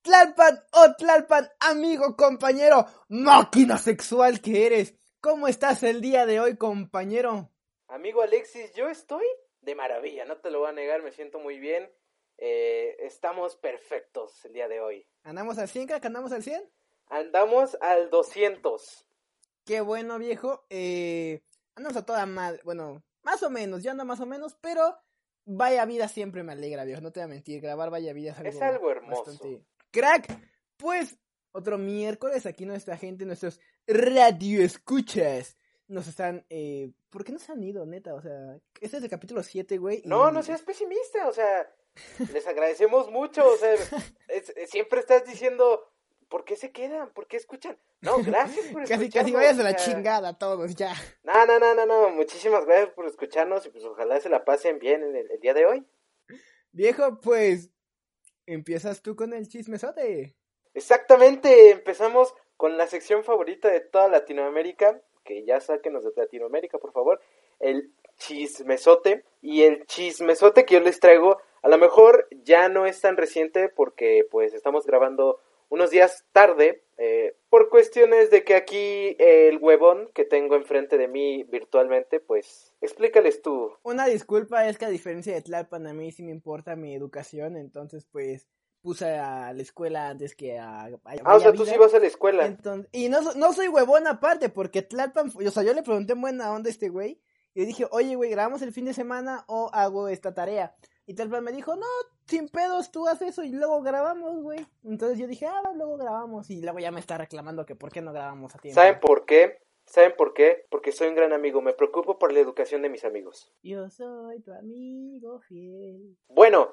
Tlalpan o Tlalpan, amigo, compañero, máquina sexual que eres. ¿Cómo estás el día de hoy, compañero? Amigo Alexis, yo estoy de maravilla, no te lo voy a negar, me siento muy bien. Eh, estamos perfectos el día de hoy. ¿Andamos al 100, crack? ¿Andamos al 100? Andamos al 200. Qué bueno, viejo. Eh, andamos a toda madre. Bueno, más o menos, yo ando más o menos, pero vaya vida siempre me alegra, viejo. No te voy a mentir, grabar vaya vida es algo, es algo hermoso. Bastante... Crack, pues otro miércoles aquí nuestra gente, nuestros radio escuchas nos están... Eh, ¿Por qué no se han ido, neta? O sea, este es el capítulo 7, güey. No, no seas pesimista, o sea, les agradecemos mucho, o sea, siempre estás diciendo, ¿por qué se quedan? ¿Por qué escuchan? No, gracias por escucharnos. casi, casi vayas a la chingada todos, ya. No, no, no, no, no, muchísimas gracias por escucharnos y pues ojalá se la pasen bien en el, el día de hoy. Viejo, pues, empiezas tú con el chismesote. Exactamente, empezamos con la sección favorita de toda Latinoamérica, que ya sáquenos de Latinoamérica, por favor, el chismesote. Y el chismesote que yo les traigo, a lo mejor ya no es tan reciente porque pues estamos grabando unos días tarde, eh, por cuestiones de que aquí el huevón que tengo enfrente de mí virtualmente, pues explícales tú. Una disculpa, es que a diferencia de Tlalpan, a mí sí me importa mi educación, entonces pues puse a la escuela antes que a... ah, o sea, tú sí vas a la escuela. y no, no soy huevón aparte, porque Tlalpan, o sea, yo le pregunté en buena onda a este güey, y le dije, oye, güey, ¿grabamos el fin de semana o hago esta tarea? Y Tlalpan me dijo, no, sin pedos, tú haces eso y luego grabamos, güey. Entonces yo dije, ah, luego grabamos. Y luego ya me está reclamando que por qué no grabamos a tiempo. ¿Saben por qué? ¿Saben por qué? Porque soy un gran amigo, me preocupo por la educación de mis amigos. Yo soy tu amigo fiel. Bueno,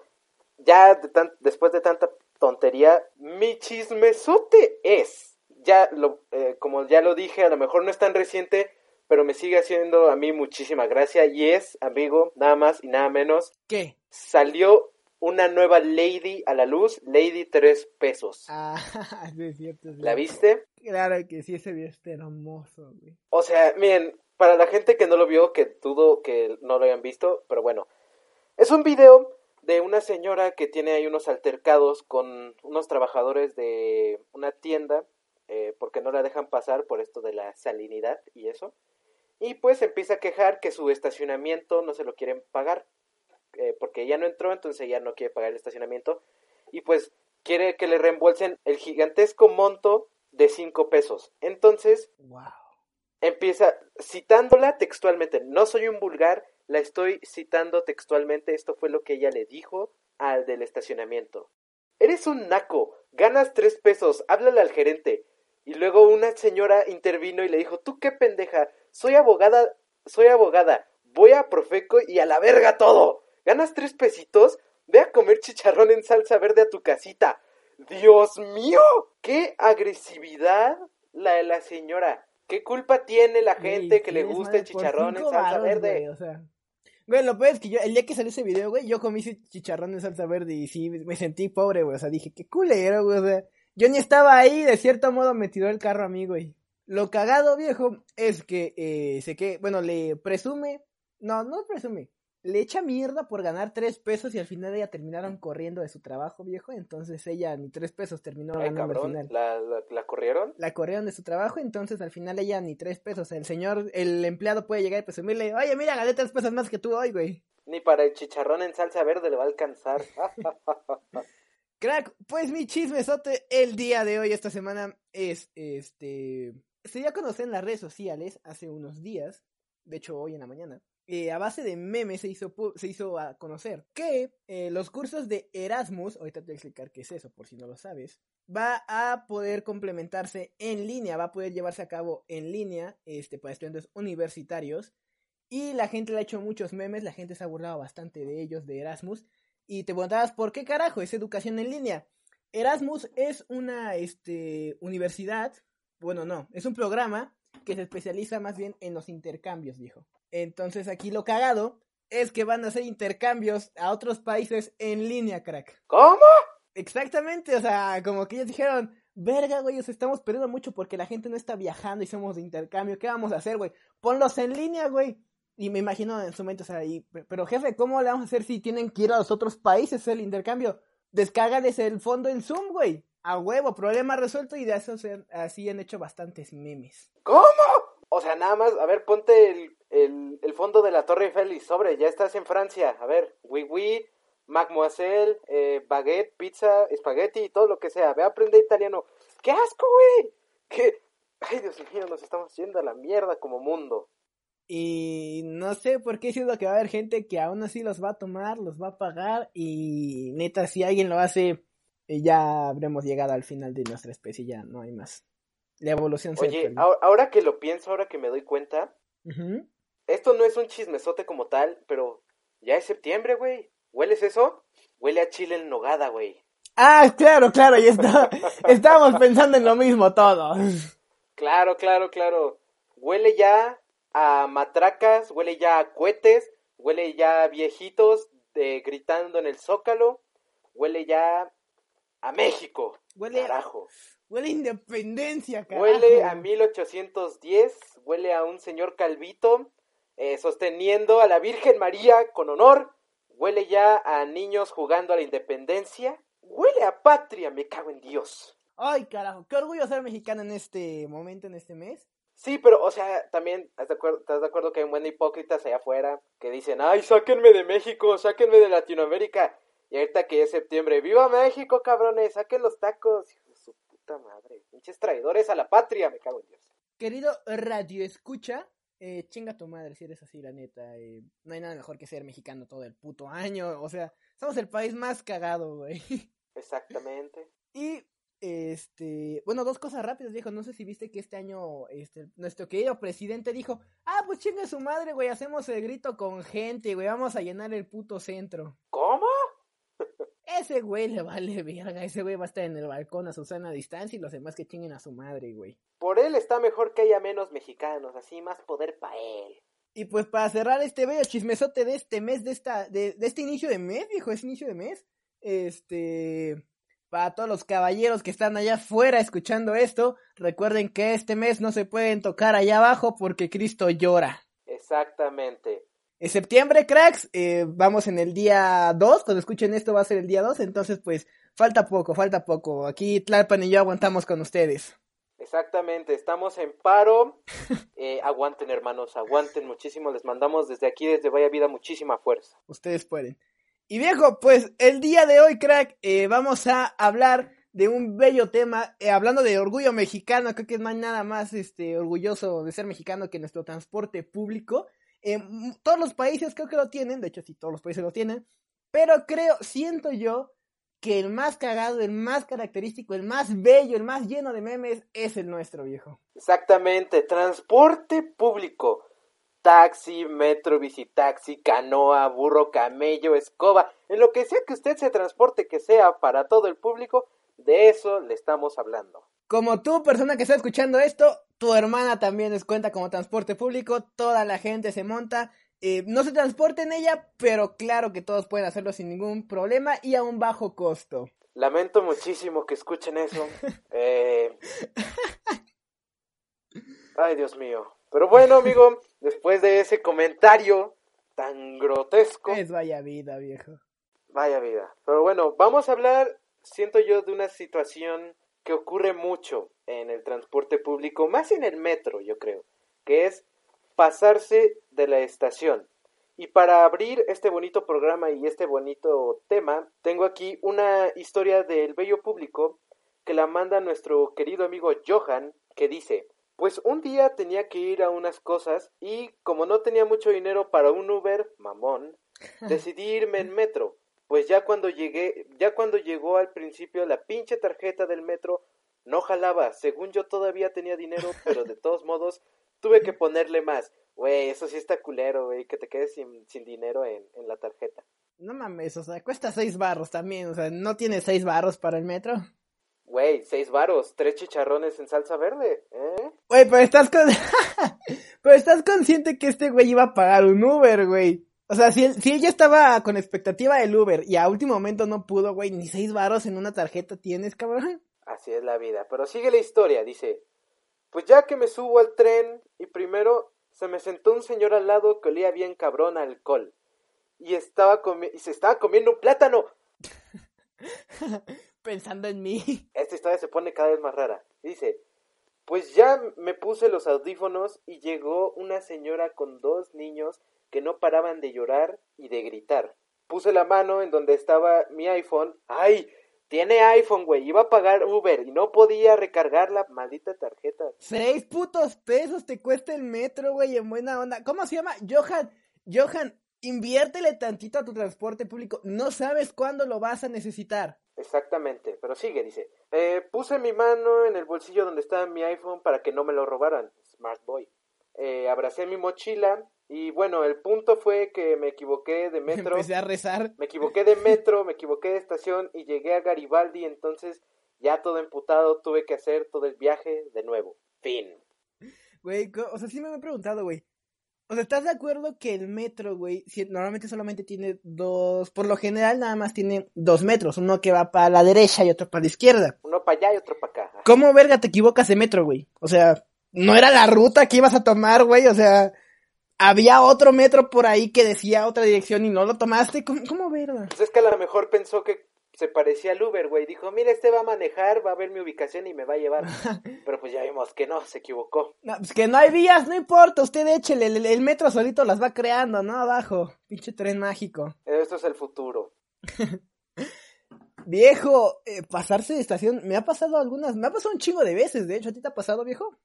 ya de tan, después de tanta tontería, mi chismesote es, ya lo, eh, como ya lo dije, a lo mejor no es tan reciente, pero me sigue haciendo a mí muchísima gracia y es, amigo, nada más y nada menos. ¿Qué? Salió una nueva Lady a la luz, Lady 3 pesos. Ah, es cierto. ¿La viste? Claro que sí, ese video está hermoso, güey. O sea, miren, para la gente que no lo vio, que dudo que no lo hayan visto, pero bueno, es un video de una señora que tiene ahí unos altercados con unos trabajadores de una tienda, eh, porque no la dejan pasar por esto de la salinidad y eso. Y pues empieza a quejar que su estacionamiento no se lo quieren pagar. Eh, porque ya no entró, entonces ya no quiere pagar el estacionamiento. Y pues quiere que le reembolsen el gigantesco monto de 5 pesos. Entonces, wow. empieza citándola textualmente. No soy un vulgar, la estoy citando textualmente. Esto fue lo que ella le dijo al del estacionamiento. Eres un naco, ganas 3 pesos, háblale al gerente. Y luego una señora intervino y le dijo, tú qué pendeja, soy abogada, soy abogada, voy a Profeco y a la verga todo. Ganas tres pesitos, ve a comer chicharrón en salsa verde a tu casita. Dios mío, qué agresividad la de la señora. ¿Qué culpa tiene la gente que le gusta el chicharrón en salsa verde? Güey, o sea. Güey, lo peor es que yo, el día que salió ese video, güey, yo comí ese chicharrón en salsa verde y sí, me sentí pobre, güey. O sea, dije, qué culero, güey. O sea, yo ni estaba ahí, de cierto modo me tiró el carro a mí, güey. Lo cagado, viejo, es que, eh, sé que, bueno, le presume, no, no presume, le echa mierda por ganar tres pesos y al final ella terminaron corriendo de su trabajo, viejo. Entonces ella ni tres pesos terminó ganando al final. ¿La, la, la corrieron? La corrieron de su trabajo, entonces al final ella ni tres pesos. El señor, el empleado puede llegar y presumirle, oye, mira, gané tres pesos más que tú hoy, güey. Ni para el chicharrón en salsa verde le va a alcanzar. Crack, pues mi chismesote el día de hoy, esta semana, es este. Se ya conocí en las redes sociales hace unos días, de hecho hoy en la mañana, eh, a base de memes se hizo, se hizo a conocer que eh, los cursos de Erasmus, ahorita te voy a explicar qué es eso por si no lo sabes, va a poder complementarse en línea, va a poder llevarse a cabo en línea este, para estudiantes universitarios. Y la gente le ha hecho muchos memes, la gente se ha burlado bastante de ellos, de Erasmus. Y te preguntabas, ¿por qué carajo es educación en línea? Erasmus es una este, universidad, bueno, no, es un programa que se especializa más bien en los intercambios, dijo. Entonces aquí lo cagado es que van a hacer intercambios a otros países en línea, crack. ¿Cómo? Exactamente, o sea, como que ellos dijeron, verga, güey, os estamos perdiendo mucho porque la gente no está viajando y somos de intercambio. ¿Qué vamos a hacer, güey? Ponlos en línea, güey. Y me imagino en su momento, o sea, pero jefe, ¿cómo le vamos a hacer si tienen que ir a los otros países el intercambio? Descárgales el fondo en Zoom, güey. A huevo, problema resuelto y de eso se, así han hecho bastantes memes. ¿Cómo? O sea, nada más, a ver, ponte el, el, el fondo de la Torre Eiffel y sobre, ya estás en Francia. A ver, oui, oui, mademoiselle, eh, baguette, pizza, espagueti y todo lo que sea. Ve a aprender italiano. ¡Qué asco, güey! ¿Qué? Ay, Dios mío, nos estamos yendo a la mierda como mundo. Y no sé por qué siento que va a haber gente que aún así los va a tomar, los va a pagar y neta, si alguien lo hace, eh, ya habremos llegado al final de nuestra especie, ya no hay más. La evolución se Oye, ahora, ahora que lo pienso, ahora que me doy cuenta, Ujú. Esto no es un chismesote como tal, pero ya es septiembre, güey. ¿Hueles eso? Huele a chile en nogada, güey. Ah, claro, claro, y está, estábamos pensando en lo mismo todos. Claro, claro, claro. Huele ya a matracas, huele ya a cohetes, huele ya a viejitos eh, gritando en el zócalo, huele ya a México. Huele, Carajo. huele a independencia, carajo. Huele a 1810, huele a un señor calvito eh, sosteniendo a la Virgen María con honor, huele ya a niños jugando a la independencia, huele a patria, me cago en Dios. Ay, carajo, qué orgullo ser mexicano en este momento, en este mes. Sí, pero, o sea, también, ¿estás de acuerdo, que hay un buen de hipócritas allá afuera que dicen, ay, sáquenme de México, sáquenme de Latinoamérica? Y ahorita que es septiembre, ¡viva México, cabrones! ¡Saquen los tacos! Hijo de su puta madre. Pinches traidores a la patria, me cago en Dios. Querido Radio Escucha, eh, chinga tu madre si eres así, la neta. eh, no hay nada mejor que ser mexicano todo el puto año. O sea, somos el país más cagado, güey. Exactamente. Y, este, bueno, dos cosas rápidas, viejo. No sé si viste que este año, este, nuestro querido presidente dijo, ah, pues chinga su madre, güey, hacemos el grito con gente, güey, vamos a llenar el puto centro. ¿Cómo? Ese güey le vale verga, ese güey va a estar en el balcón a su sana distancia y los demás que chinguen a su madre, güey. Por él está mejor que haya menos mexicanos, así más poder para él. Y pues para cerrar este bello chismesote de este mes, de esta, de, de este inicio de mes, viejo, es inicio de mes. Este, para todos los caballeros que están allá afuera escuchando esto, recuerden que este mes no se pueden tocar allá abajo porque Cristo llora. Exactamente. En septiembre, cracks, eh, vamos en el día 2, cuando escuchen esto va a ser el día 2, entonces pues falta poco, falta poco. Aquí Tlalpan y yo aguantamos con ustedes. Exactamente, estamos en paro. Eh, aguanten, hermanos, aguanten muchísimo. Les mandamos desde aquí, desde Vaya Vida, muchísima fuerza. Ustedes pueden. Y viejo, pues el día de hoy, crack, eh, vamos a hablar de un bello tema, eh, hablando de orgullo mexicano, creo que no hay nada más este, orgulloso de ser mexicano que nuestro transporte público. Eh, m- todos los países creo que lo tienen, de hecho sí, todos los países lo tienen, pero creo, siento yo, que el más cagado, el más característico, el más bello, el más lleno de memes es el nuestro, viejo. Exactamente, transporte público. Taxi, metro, bicitaxi, canoa, burro, camello, escoba, en lo que sea que usted se transporte que sea para todo el público, de eso le estamos hablando. Como tú, persona que está escuchando esto, tu hermana también les cuenta como transporte público, toda la gente se monta, eh, no se transporta en ella, pero claro que todos pueden hacerlo sin ningún problema y a un bajo costo. Lamento muchísimo que escuchen eso. Eh... Ay, Dios mío. Pero bueno, amigo, después de ese comentario tan grotesco, Es vaya vida, viejo. vaya vida. Pero bueno, vamos a hablar, siento yo, de una situación que ocurre mucho en el transporte público, más en el metro, yo creo, que es pasarse de la estación. Y para abrir este bonito programa y este bonito tema, tengo aquí una historia del bello público que la manda nuestro querido amigo Johan, que dice, pues un día tenía que ir a unas cosas y como no tenía mucho dinero para un Uber, mamón, decidí irme en metro. Pues ya cuando llegué, ya cuando llegó al principio la pinche tarjeta del metro no jalaba. Según yo todavía tenía dinero, pero de todos modos tuve que ponerle más. Güey, eso sí está culero, güey, que te quedes sin, sin dinero en, en la tarjeta. No mames, o sea, cuesta seis barros también, o sea, ¿no tiene seis barros para el metro? Güey, seis varos, tres chicharrones en salsa verde, ¿eh? Güey, pero estás con... pero estás consciente que este güey iba a pagar un Uber, güey. O sea, si él, si él ya estaba con expectativa del Uber y a último momento no pudo, güey, ni seis barros en una tarjeta tienes, cabrón. Así es la vida. Pero sigue la historia, dice. Pues ya que me subo al tren y primero se me sentó un señor al lado que olía bien cabrón a alcohol. Y, estaba y se estaba comiendo un plátano. Pensando en mí. Esta historia se pone cada vez más rara. Dice, pues ya me puse los audífonos y llegó una señora con dos niños que no paraban de llorar y de gritar. Puse la mano en donde estaba mi iPhone. ¡Ay! Tiene iPhone, güey. Iba a pagar Uber y no podía recargar la maldita tarjeta. Seis putos pesos te cuesta el metro, güey, en buena onda. ¿Cómo se llama? Johan, Johan, inviértele tantito a tu transporte público. No sabes cuándo lo vas a necesitar. Exactamente, pero sigue, dice. Eh, puse mi mano en el bolsillo donde estaba mi iPhone para que no me lo robaran. Smart Boy. Eh, abracé mi mochila y bueno, el punto fue que me equivoqué de metro. Empecé a rezar. Me equivoqué de metro, me equivoqué de estación y llegué a Garibaldi, entonces ya todo emputado tuve que hacer todo el viaje de nuevo. Fin. Güey, o sea, sí me he preguntado, güey. O sea, ¿estás de acuerdo que el metro, güey, normalmente solamente tiene dos, por lo general nada más tiene dos metros, uno que va para la derecha y otro para la izquierda? Uno para allá y otro para acá. ¿Cómo verga te equivocas de metro, güey? O sea, no era la ruta que ibas a tomar, güey, o sea, había otro metro por ahí que decía otra dirección y no lo tomaste. ¿Cómo, cómo verga? Pues es que a lo mejor pensó que se parecía al Uber, güey. Dijo, mira, este va a manejar, va a ver mi ubicación y me va a llevar. Pero pues ya vimos que no, se equivocó. No, pues que no hay vías, no importa, usted échele, el, metro solito las va creando, ¿no? Abajo, pinche tren mágico. Esto es el futuro. viejo, eh, pasarse de estación, me ha pasado algunas, me ha pasado un chingo de veces, de hecho, ¿a ti te ha pasado, viejo?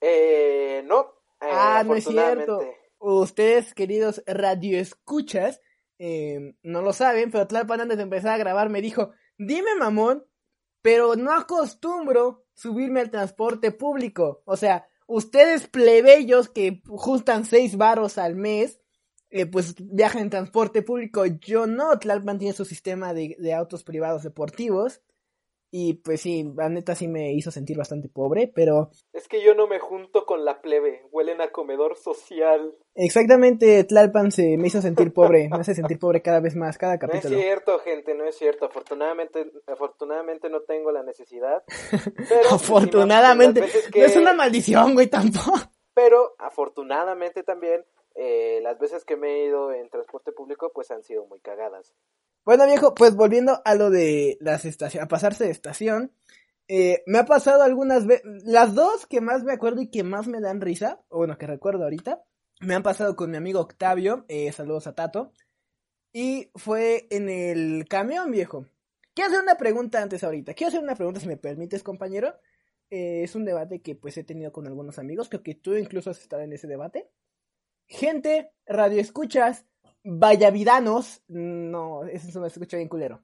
Eh, no. Eh, ah, no es cierto. Ustedes, queridos radioescuchas, eh, no lo saben, pero Tlalpan antes de empezar a grabar me dijo, dime mamón, pero no acostumbro subirme al transporte público. O sea, ustedes plebeyos que juntan seis varos al mes, eh, pues viajan en transporte público. Yo no, Tlalpan tiene su sistema de, de autos privados deportivos. Y pues sí, la neta sí me hizo sentir bastante pobre, pero... Es que yo no me junto con la plebe, huelen a comedor social. Exactamente, Tlalpan se me hizo sentir pobre, me hace sentir pobre cada vez más, cada capítulo. No es cierto, gente, no es cierto. Afortunadamente, afortunadamente no tengo la necesidad. Pero afortunadamente, no es una maldición, güey, tampoco. Pero afortunadamente también eh, las veces que me he ido en transporte público pues han sido muy cagadas. Bueno, viejo, pues volviendo a lo de las estaciones, a pasarse de estación, eh, me ha pasado algunas veces, las dos que más me acuerdo y que más me dan risa, o bueno, que recuerdo ahorita, me han pasado con mi amigo Octavio, eh, saludos a Tato, y fue en el camión, viejo. Quiero hacer una pregunta antes ahorita, quiero hacer una pregunta si me permites, compañero. Eh, es un debate que pues he tenido con algunos amigos, creo que tú incluso has estado en ese debate. Gente, radio escuchas, vallavidanos, no, eso me escucha bien culero.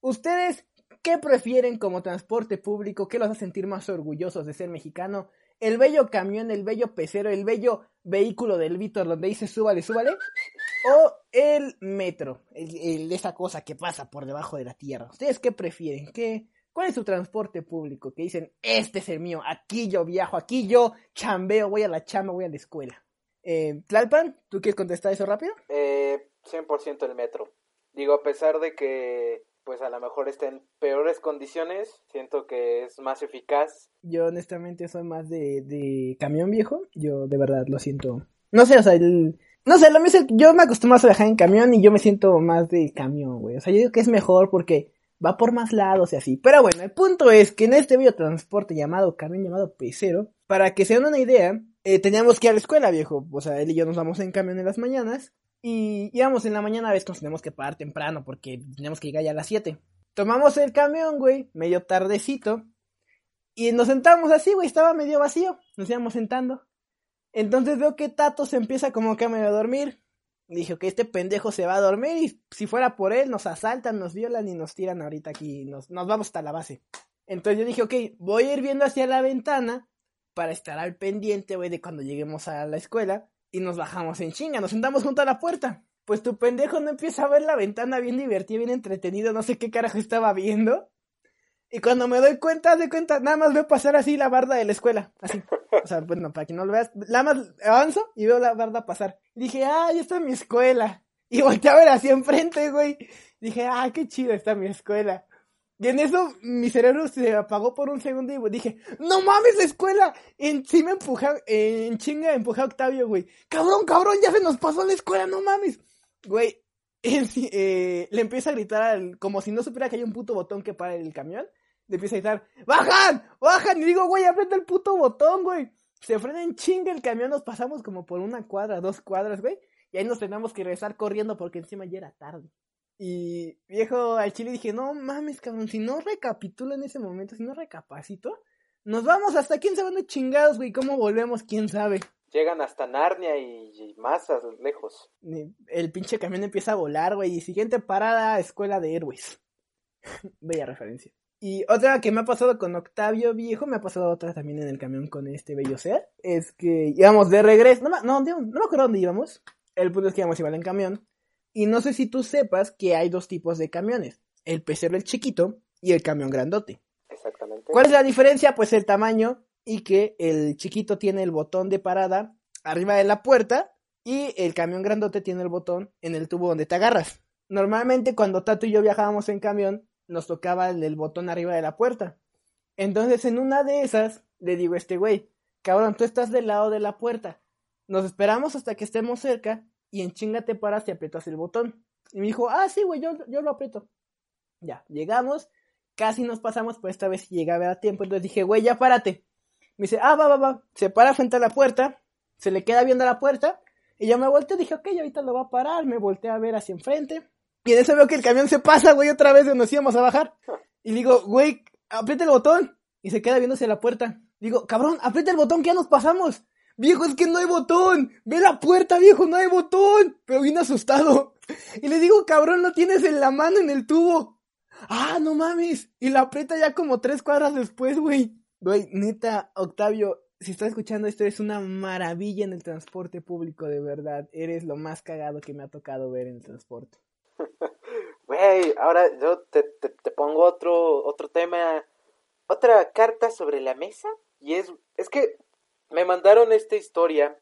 ¿Ustedes qué prefieren como transporte público? ¿Qué los hace sentir más orgullosos de ser mexicano? ¿El bello camión, el bello pecero, el bello vehículo del Víctor donde dice súbale, súbale? ¿O el metro, esa cosa que pasa por debajo de la tierra? ¿Ustedes qué prefieren? ¿Qué, ¿Cuál es su transporte público? Que dicen, este es el mío, aquí yo viajo, aquí yo chambeo, voy a la chamba, voy a la escuela. Eh, Tlalpan, ¿tú quieres contestar eso rápido? Eh, 100% el metro. Digo, a pesar de que pues a lo mejor está en peores condiciones, siento que es más eficaz. Yo honestamente soy más de, de camión viejo, yo de verdad lo siento. No sé, o sea, el... No sé, lo mismo, yo me acostumbro a viajar en camión y yo me siento más de camión, güey. O sea, yo digo que es mejor porque va por más lados y así. Pero bueno, el punto es que en este biotransporte llamado camión, llamado pecero, para que se den una idea, eh, teníamos que ir a la escuela, viejo. O sea, él y yo nos vamos en camión en las mañanas. Y íbamos en la mañana, a veces nos tenemos que parar temprano porque teníamos que llegar ya a las 7. Tomamos el camión, güey, medio tardecito. Y nos sentamos así, güey, estaba medio vacío. Nos íbamos sentando. Entonces veo que Tato se empieza como que a medio dormir. Y dije, que este pendejo se va a dormir y si fuera por él nos asaltan, nos violan y nos tiran ahorita aquí. Nos, nos vamos hasta la base. Entonces yo dije, ok, voy a ir viendo hacia la ventana para estar al pendiente, güey, de cuando lleguemos a la escuela y nos bajamos en chinga, nos sentamos junto a la puerta. Pues tu pendejo no empieza a ver la ventana bien divertido, bien entretenido, no sé qué carajo estaba viendo. Y cuando me doy cuenta, de cuenta, nada más veo pasar así la barda de la escuela. Así. O sea, bueno, para que no lo veas, nada más avanzo y veo la barda pasar. dije, ah, ya está mi escuela. Y volteé a ver así enfrente, güey. Dije, ah, qué chido está mi escuela. Y en eso mi cerebro se apagó por un segundo y dije, no mames, la escuela. En sí me empujé, en chinga empujé a Octavio, güey. Cabrón, cabrón, ya se nos pasó la escuela, no mames. Güey, eh, le empieza a gritar al, como si no supiera que hay un puto botón que para el camión. Le empieza a gritar, ¡bajan! ¡bajan! Y digo, güey, aprieta el puto botón, güey. Se frena en chinga el camión, nos pasamos como por una cuadra, dos cuadras, güey. Y ahí nos tenemos que regresar corriendo porque encima ya era tarde. Y viejo, al chile dije, no mames, cabrón, si no recapitulo en ese momento, si no recapacito, nos vamos hasta quién sabe dónde chingados, güey, cómo volvemos, quién sabe. Llegan hasta Narnia y, más lejos. El pinche camión empieza a volar, güey, y siguiente parada, escuela de héroes. Bella referencia. Y otra que me ha pasado con Octavio Viejo, me ha pasado otra también en el camión con este bello ser, es que íbamos de regreso, no, no, no, no me acuerdo dónde íbamos, el punto es que íbamos igual en camión, y no sé si tú sepas que hay dos tipos de camiones, el pecero el chiquito y el camión grandote. Exactamente. ¿Cuál es la diferencia? Pues el tamaño y que el chiquito tiene el botón de parada arriba de la puerta y el camión grandote tiene el botón en el tubo donde te agarras. Normalmente cuando Tato y yo viajábamos en camión nos tocaba el, botón arriba de la puerta. Entonces en una de esas le digo a este güey, cabrón, tú estás del lado de la puerta. Nos esperamos hasta que estemos cerca y en chinga te paras y aprietas el botón. Y me dijo, ah, sí, güey, yo, yo lo aprieto. Ya, llegamos, casi nos pasamos, pues esta vez llegaba a tiempo, entonces dije, güey, ya párate. Me dice, ah, va, va, va. Se para frente a la puerta, se le queda viendo a la puerta, y yo me volteé, dije, ok, ahorita lo va a parar, me volteé a ver hacia enfrente, y en eso veo que el camión se pasa, güey, otra vez de nos íbamos a bajar. Y digo, güey, aprieta el botón, y se queda viéndose la puerta. Digo, cabrón, aprieta el botón que ya nos pasamos. Viejo, es que no hay botón. Ve la puerta, viejo, no hay botón. Pero vine asustado. Y le digo, cabrón, no tienes en la mano en el tubo. Ah, no mames. Y la aprieta ya como tres cuadras después, güey. Güey, neta, Octavio, si estás escuchando esto, es una maravilla en el transporte público, de verdad. Eres lo más cagado que me ha tocado ver en el transporte. Güey, ahora yo te, te, te pongo otro, otro tema, otra carta sobre la mesa. Y es, es que me mandaron esta historia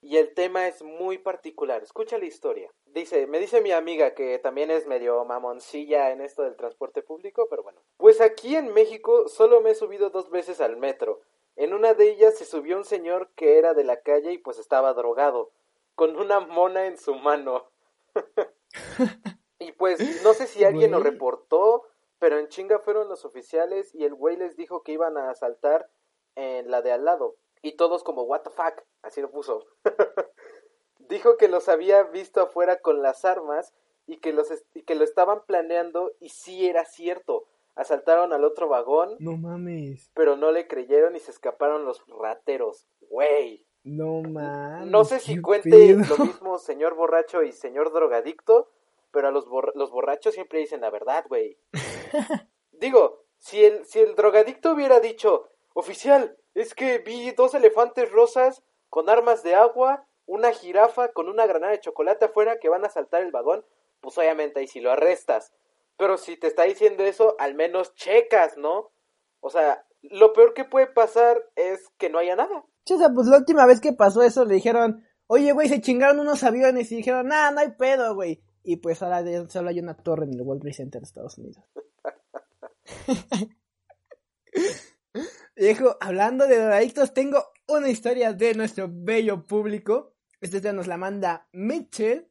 y el tema es muy particular. Escucha la historia. Dice, me dice mi amiga que también es medio mamoncilla en esto del transporte público, pero bueno. Pues aquí en México solo me he subido dos veces al metro. En una de ellas se subió un señor que era de la calle y pues estaba drogado, con una mona en su mano. y pues no sé si alguien lo reportó, pero en chinga fueron los oficiales y el güey les dijo que iban a asaltar en la de al lado. Y todos como, what the fuck, así lo puso. Dijo que los había visto afuera con las armas y que, los y que lo estaban planeando y sí era cierto. Asaltaron al otro vagón. No mames. Pero no le creyeron y se escaparon los rateros. Güey. No mames. No sé si cuente lo mismo señor borracho y señor drogadicto, pero a los, los borrachos siempre dicen la verdad, güey. Digo, si el, si el drogadicto hubiera dicho, oficial, es que vi dos elefantes rosas con armas de agua, una jirafa con una granada de chocolate afuera que van a saltar el vagón, pues obviamente ahí si lo arrestas. Pero si te está diciendo eso, al menos checas, ¿no? O sea, lo peor que puede pasar es que no haya nada. Sí, sea, pues la última vez que pasó eso le dijeron, oye, güey, se chingaron unos aviones y dijeron, nada, no hay pedo, güey. Y pues ahora solo hay una torre en el World Trade Center de Estados Unidos. Viejo, hablando de drogadictos, tengo una historia de nuestro bello público. Esta historia nos la manda Mitchell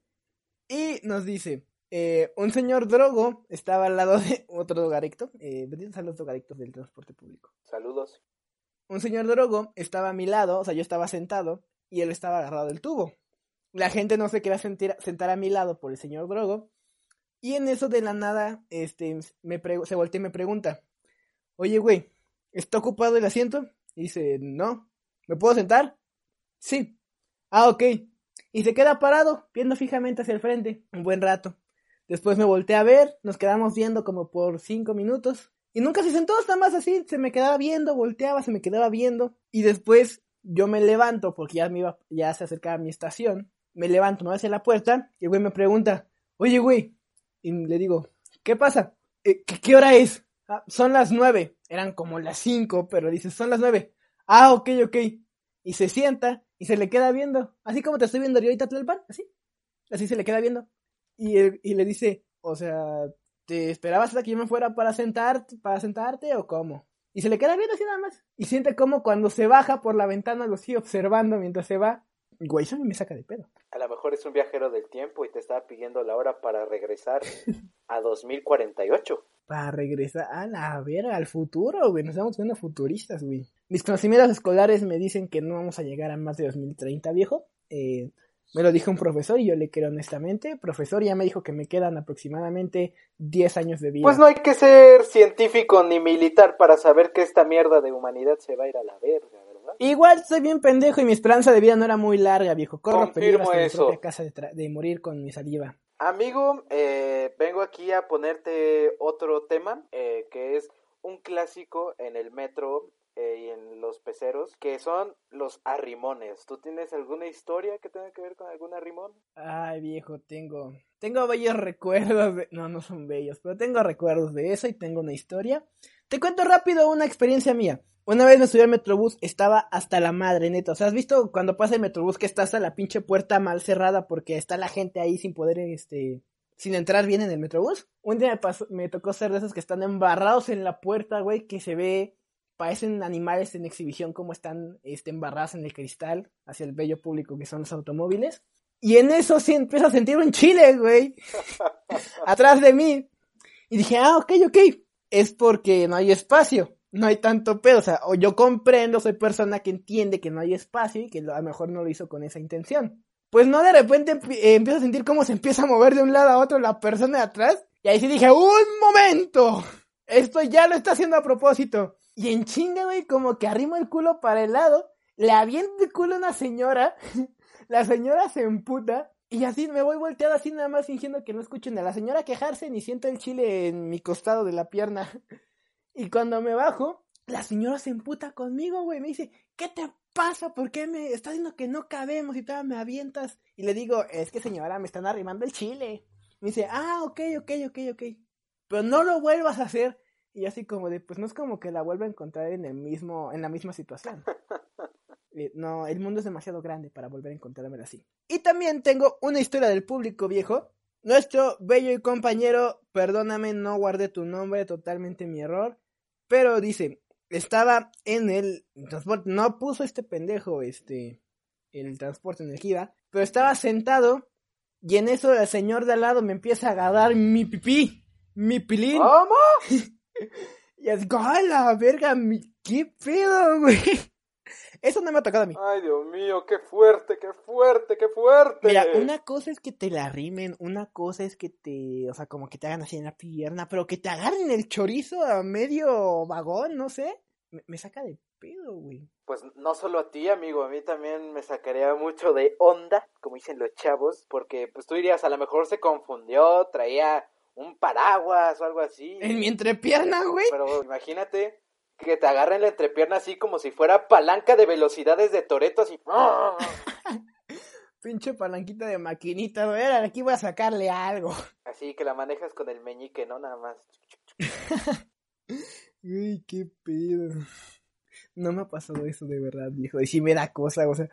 y nos dice: eh, Un señor drogo estaba al lado de otro drogadicto. Eh, a los drogadictos del transporte público. Saludos. Un señor drogo estaba a mi lado, o sea, yo estaba sentado y él estaba agarrado del tubo. La gente no se quería sentir, sentar a mi lado por el señor drogo. Y en eso de la nada, este, me se voltea y me pregunta: Oye, güey, ¿Está ocupado el asiento? Y dice, no. ¿Me puedo sentar? Sí. Ah, ok. Y se queda parado, viendo fijamente hacia el frente, un buen rato. Después me volteé a ver, nos quedamos viendo como por cinco minutos. Y nunca se sentó, nada más así, se me quedaba viendo, volteaba, se me quedaba viendo. Y después yo me levanto, porque ya me iba, ya se acercaba a mi estación. Me levanto, me voy hacia la puerta, y el güey me pregunta, oye güey, y le digo, ¿qué pasa? Eh, ¿qué, ¿Qué hora es? Ah, son las nueve. Eran como las cinco, pero dice, son las nueve. Ah, ok, ok. Y se sienta y se le queda viendo. Así como te estoy viendo yo ahorita, Tlalpan, así. Así se le queda viendo. Y, y le dice, o sea, este, ¿esperabas hasta que yo me fuera para sentarte, para sentarte o cómo? Y se le queda viendo así nada más. Y siente como cuando se baja por la ventana lo sigue observando mientras se va. Güey, eso me saca de pedo. A lo mejor es un viajero del tiempo y te estaba pidiendo la hora para regresar a 2048. Para regresar a la verga, al futuro, güey. Nos estamos viendo futuristas, güey. Mis conocimientos escolares me dicen que no vamos a llegar a más de 2030, viejo. Eh, me lo dijo un profesor y yo le creo honestamente. profesor ya me dijo que me quedan aproximadamente 10 años de vida. Pues no hay que ser científico ni militar para saber que esta mierda de humanidad se va a ir a la verga. Igual soy bien pendejo y mi esperanza de vida no era muy larga, viejo. Corro peligro hasta eso. mi propia casa de, de, morir con mi saliva. Amigo, eh, vengo aquí a ponerte otro tema, eh, que es un clásico en el metro eh, y en los peceros, que son los arrimones. ¿Tú tienes alguna historia que tenga que ver con algún arrimón? Ay, viejo, tengo, tengo bellos recuerdos de... No, no son bellos, pero tengo recuerdos de eso y tengo una historia. Te cuento rápido una experiencia mía. Una vez me subí al Metrobús, estaba hasta la madre, neta. O sea, ¿has visto cuando pasa el Metrobús que está hasta la pinche puerta mal cerrada porque está la gente ahí sin poder, este, sin entrar bien en el Metrobús? Un día me, pasó, me tocó ser de esos que están embarrados en la puerta, güey, que se ve parecen animales en exhibición como están este, embarrados en el cristal hacia el bello público que son los automóviles. Y en eso sí empiezo a sentir un chile, güey, atrás de mí. Y dije, ah, ok, ok, es porque no hay espacio, no hay tanto pedo. O sea, o yo comprendo, soy persona que entiende que no hay espacio y que a lo mejor no lo hizo con esa intención. Pues no, de repente eh, empiezo a sentir cómo se empieza a mover de un lado a otro la persona de atrás. Y ahí sí dije, un momento, esto ya lo está haciendo a propósito. Y en chinga, güey, como que arrimo el culo para el lado, le aviento el culo a una señora, la señora se emputa, y así me voy volteado así nada más fingiendo que no escucho ni a la señora quejarse ni siento el chile en mi costado de la pierna. Y cuando me bajo, la señora se emputa conmigo, güey, me dice, ¿qué te pasa? ¿Por qué me estás diciendo que no cabemos y todavía me avientas? Y le digo, es que señora, me están arrimando el chile. Me dice, ah, ok, ok, ok, ok. Pero no lo vuelvas a hacer. Y así como de, pues no es como que la vuelva a encontrar en el mismo, en la misma situación. No, el mundo es demasiado grande para volver a encontrarme así. Y también tengo una historia del público viejo. Nuestro bello y compañero, perdóname, no guardé tu nombre, totalmente mi error. Pero dice, estaba en el transporte, no puso este pendejo, este, el transporte energía, pero estaba sentado y en eso el señor de al lado me empieza a agarrar mi pipí, mi pilín. ¿Cómo? y es, ¡ay, la verga! Mi, ¿Qué pedo, güey? Eso no me ha tocado a mí. Ay, Dios mío, qué fuerte, qué fuerte, qué fuerte. Mira, una cosa es que te la rimen, una cosa es que te, o sea, como que te hagan así en la pierna, pero que te agarren el chorizo a medio vagón, no sé, me, me saca de pedo, güey. Pues no solo a ti, amigo, a mí también me sacaría mucho de onda, como dicen los chavos, porque pues tú dirías, a lo mejor se confundió, traía un paraguas o algo así. En mi entrepierna, güey. Pero imagínate que te agarren la entrepierna así como si fuera palanca de velocidades de Toreto, así. Pinche palanquita de maquinita, güey. Aquí voy a sacarle algo. Así que la manejas con el meñique, ¿no? Nada más. Uy, qué pedo. No me ha pasado eso de verdad, viejo. Y sí me da cosa, o sea.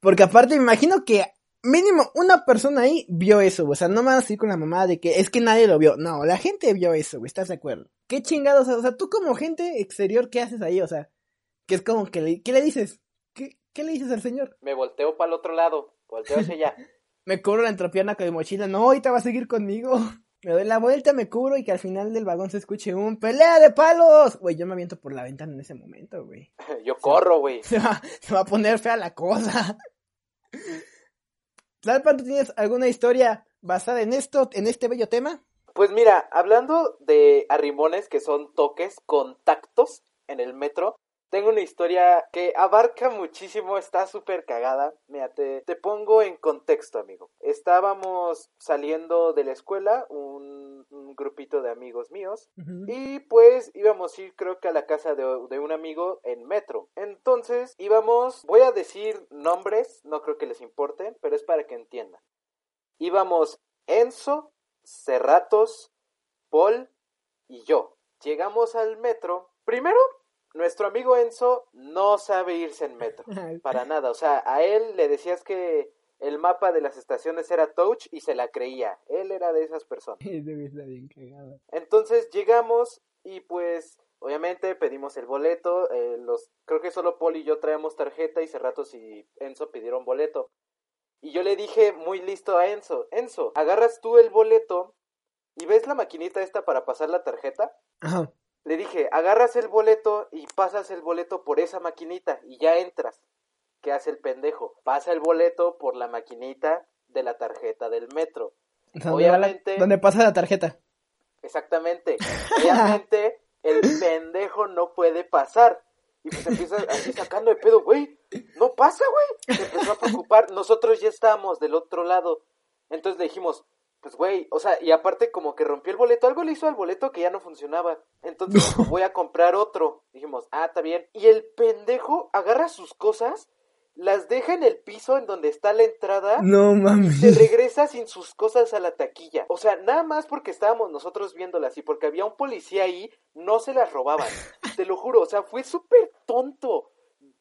Porque aparte me imagino que mínimo una persona ahí vio eso, o sea, no me vas a ir con la mamá de que es que nadie lo vio. No, la gente vio eso, güey, ¿estás de acuerdo? ¿Qué chingados? O sea, tú como gente exterior, ¿qué haces ahí? O sea, que es como que le, ¿qué le dices? ¿Qué, ¿Qué le dices al señor? Me volteo para el otro lado, volteo hacia allá. me cubro la entropierna con mi mochila, no, ahorita va a seguir conmigo. Me doy la vuelta, me cubro y que al final del vagón se escuche un pelea de palos. Güey, yo me aviento por la ventana en ese momento, güey. yo corro, güey. Se, va, se va a poner fea la cosa. Tlalpan, ¿tú tienes alguna historia basada en esto, en este bello tema? Pues mira, hablando de arrimones que son toques, contactos en el metro, tengo una historia que abarca muchísimo, está súper cagada. Mira, te, te, pongo en contexto, amigo. Estábamos saliendo de la escuela, un, un grupito de amigos míos, uh -huh. y pues íbamos a ir, creo que a la casa de, de, un amigo en metro. Entonces íbamos, voy a decir nombres, no creo que les importe, pero es para que entiendan. Íbamos Enzo, Cerratos, Paul y yo. Llegamos al metro. Primero nuestro amigo Enzo no sabe irse en metro, para nada. O sea, a él le decías que el mapa de las estaciones era Touch y se la creía. Él era de esas personas. Entonces llegamos y pues obviamente pedimos el boleto. eh, los Creo que solo Paul y yo traemos tarjeta y Cerratos y Enzo pidieron boleto. Y yo le dije muy listo a Enzo, Enzo, agarras tú el boleto y ves la maquinita esta para pasar la tarjeta. Ajá. Le dije, agarras el boleto y pasas el boleto por esa maquinita y ya entras. ¿Qué hace el pendejo? Pasa el boleto por la maquinita de la tarjeta del metro. ¿Dónde, va la- Obviamente- ¿Dónde pasa la tarjeta? Exactamente. Obviamente, el pendejo no puede pasar. Y pues empieza así sacando de pedo, güey. No pasa, güey. Se empezó a preocupar. Nosotros ya estábamos del otro lado. Entonces le dijimos, pues güey, o sea, y aparte como que rompió el boleto, algo le hizo al boleto que ya no funcionaba. Entonces voy a comprar otro. Dijimos, ah, está bien. Y el pendejo agarra sus cosas, las deja en el piso en donde está la entrada No mames. se regresa sin sus cosas a la taquilla. O sea, nada más porque estábamos nosotros viéndolas y porque había un policía ahí, no se las robaban. Te lo juro, o sea, fue súper tonto.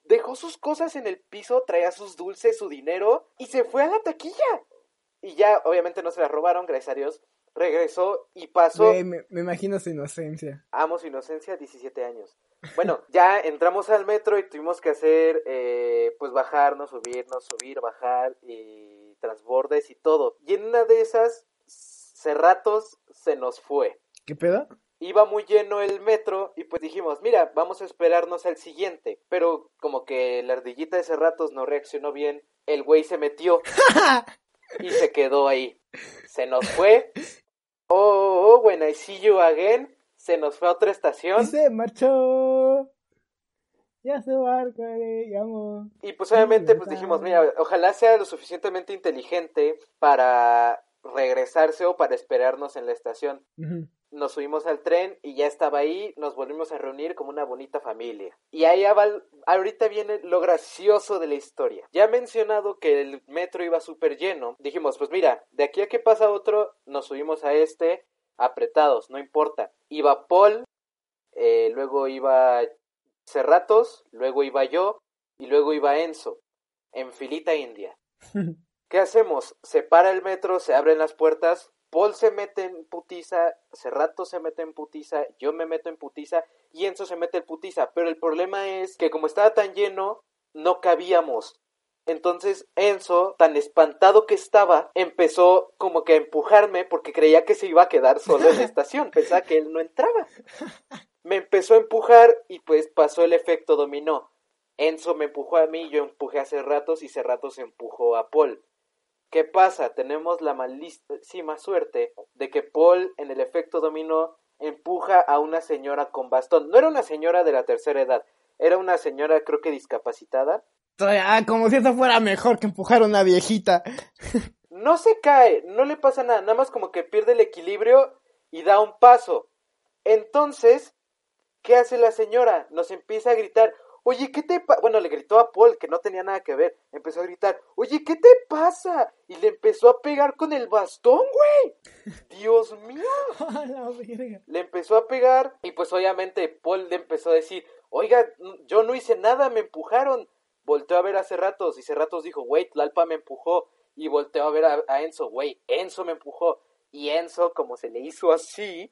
Dejó sus cosas en el piso, traía sus dulces, su dinero y se fue a la taquilla. Y ya, obviamente no se las robaron, gracias a Dios. Regresó y pasó. Güey, me, me imagino su inocencia. Amo su inocencia, 17 años. Bueno, ya entramos al metro y tuvimos que hacer, eh, pues bajarnos, subirnos, subir, bajar y transbordes y todo. Y en una de esas, Cerratos se nos fue. ¿Qué pedo? Iba muy lleno el metro y pues dijimos, mira, vamos a esperarnos al siguiente. Pero como que la ardillita de Cerratos no reaccionó bien, el güey se metió y se quedó ahí. Se nos fue. Oh, oh, oh, when I see you again. Se nos fue a otra Y estación. se marchó. Ya su barco le llamó. Y pues obviamente pues dijimos, mira, ojalá sea lo suficientemente inteligente para regresarse o para esperarnos en la estación. Nos subimos al tren y ya estaba ahí, nos volvimos a reunir como una bonita familia. Y ahí aval- ahorita viene lo gracioso de la historia. Ya he mencionado que el metro iba súper lleno. Dijimos, pues mira, de aquí a que pasa otro, nos subimos a este apretados, no importa. Iba Paul, eh, luego iba Cerratos, luego iba yo y luego iba Enzo, en filita india. ¿Qué hacemos? Se para el metro, se abren las puertas, Paul se mete en putiza, Cerrato se mete en putiza, yo me meto en putiza y Enzo se mete en putiza. Pero el problema es que como estaba tan lleno, no cabíamos. Entonces Enzo, tan espantado que estaba, empezó como que a empujarme porque creía que se iba a quedar solo en la estación. Pensaba que él no entraba. Me empezó a empujar y pues pasó el efecto dominó. Enzo me empujó a mí, yo empujé a Cerratos y Cerratos empujó a Paul. ¿Qué pasa? Tenemos la malísima suerte de que Paul en el efecto dominó empuja a una señora con bastón. No era una señora de la tercera edad, era una señora creo que discapacitada. Ah, como si eso fuera mejor que empujar a una viejita. No se cae, no le pasa nada, nada más como que pierde el equilibrio y da un paso. Entonces, ¿qué hace la señora? Nos empieza a gritar, oye, ¿qué te pasa? Bueno, le gritó a Paul, que no tenía nada que ver. Empezó a gritar, oye, ¿qué te pasa? Y le empezó a pegar con el bastón, güey. Dios mío. A la verga. Le empezó a pegar y pues obviamente Paul le empezó a decir, oiga, yo no hice nada, me empujaron. Volteó a ver a Cerratos y Cerratos dijo, güey, Tlalpa me empujó. Y volteó a ver a, a Enzo, güey, Enzo me empujó. Y Enzo, como se le hizo así,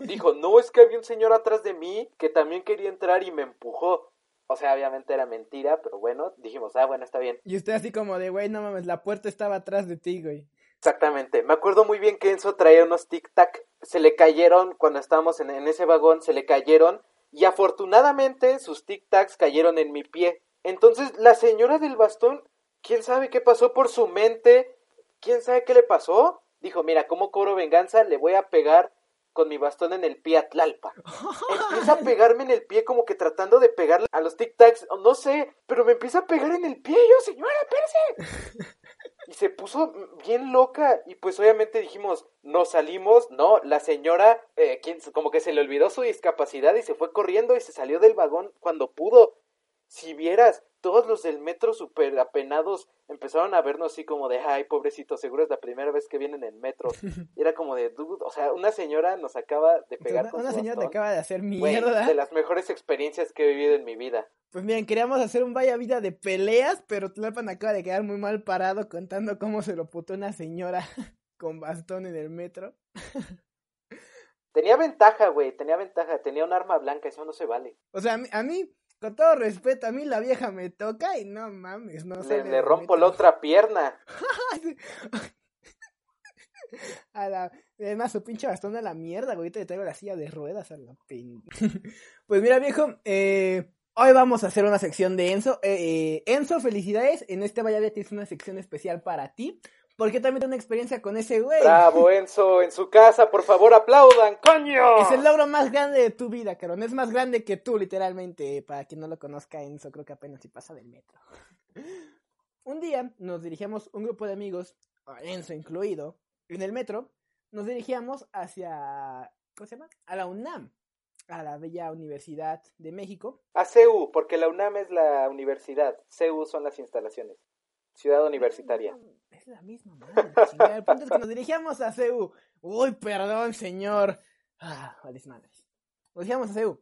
dijo, no, es que había un señor atrás de mí que también quería entrar y me empujó. O sea, obviamente era mentira, pero bueno, dijimos, ah, bueno, está bien. Y usted así como de, güey, no mames, la puerta estaba atrás de ti, güey. Exactamente. Me acuerdo muy bien que Enzo traía unos tic-tac. Se le cayeron cuando estábamos en, en ese vagón, se le cayeron. Y afortunadamente sus tic-tacs cayeron en mi pie. Entonces la señora del bastón, ¿quién sabe qué pasó por su mente? ¿Quién sabe qué le pasó? Dijo, mira, ¿cómo cobro venganza? Le voy a pegar con mi bastón en el pie a Tlalpa. Empieza a pegarme en el pie como que tratando de pegarle a los tic-tacs. No sé, pero me empieza a pegar en el pie. Yo, señora, espérese. Y se puso bien loca y pues obviamente dijimos, nos salimos, no, la señora, eh, ¿quién- como que se le olvidó su discapacidad y se fue corriendo y se salió del vagón cuando pudo. Si vieras, todos los del metro súper apenados empezaron a vernos así como de, ay, pobrecito, seguro es la primera vez que vienen en metro. Y era como de, dude, o sea, una señora nos acaba de pegar Una, con una su señora te acaba de hacer mierda. de las mejores experiencias que he vivido en mi vida. Pues miren, queríamos hacer un vaya vida de peleas, pero Tlalpan acaba de quedar muy mal parado contando cómo se lo putó una señora con bastón en el metro. Tenía ventaja, güey, tenía ventaja, tenía un arma blanca, eso no se vale. O sea, a mí, a mí, con todo respeto, a mí la vieja me toca y no mames, no Le, sale le del rompo la otra pierna. A la... Además, su pinche bastón a la mierda, güey. Le traigo la silla de ruedas a la pen... pues mira, viejo, eh, hoy vamos a hacer una sección de Enzo. Eh, eh, Enzo, felicidades. En este Vaya Vida tienes una sección especial para ti. Porque también tengo una experiencia con ese güey. Bravo, Enzo, en su casa, por favor, aplaudan, coño. Es el logro más grande de tu vida, cabrón. Es más grande que tú, literalmente. Para quien no lo conozca, Enzo creo que apenas si pasa del metro. Un día nos dirigíamos un grupo de amigos, Enzo incluido, en el metro. Nos dirigíamos hacia, ¿cómo se llama? A la UNAM, a la bella Universidad de México. A CEU, porque la UNAM es la universidad, CEU son las instalaciones. Ciudad universitaria. Es la misma madre, chingada. El punto es que nos dirigíamos a CEU. Uy, perdón, señor. Ah, vales madres. Nos dirigíamos a CEU.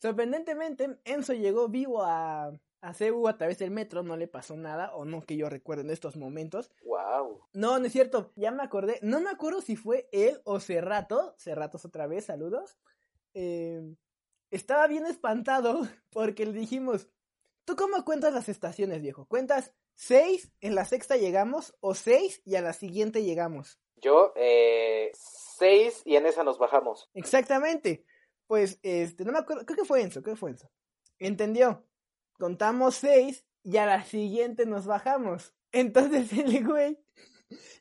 Sorprendentemente, Enzo llegó vivo a, a CEU a través del metro. No le pasó nada, o no que yo recuerde en estos momentos. Wow. No, no es cierto. Ya me acordé. No me acuerdo si fue él o Cerrato. Cerratos otra vez, saludos. Eh, estaba bien espantado porque le dijimos, ¿tú cómo cuentas las estaciones, viejo? ¿Cuentas seis, en la sexta llegamos, o seis y a la siguiente llegamos? Yo, eh, seis y en esa nos bajamos. Exactamente. Pues, este, no me acuerdo, creo que fue Enzo, creo que fue Enzo. Entendió. Contamos seis y a la siguiente nos bajamos. Entonces el güey,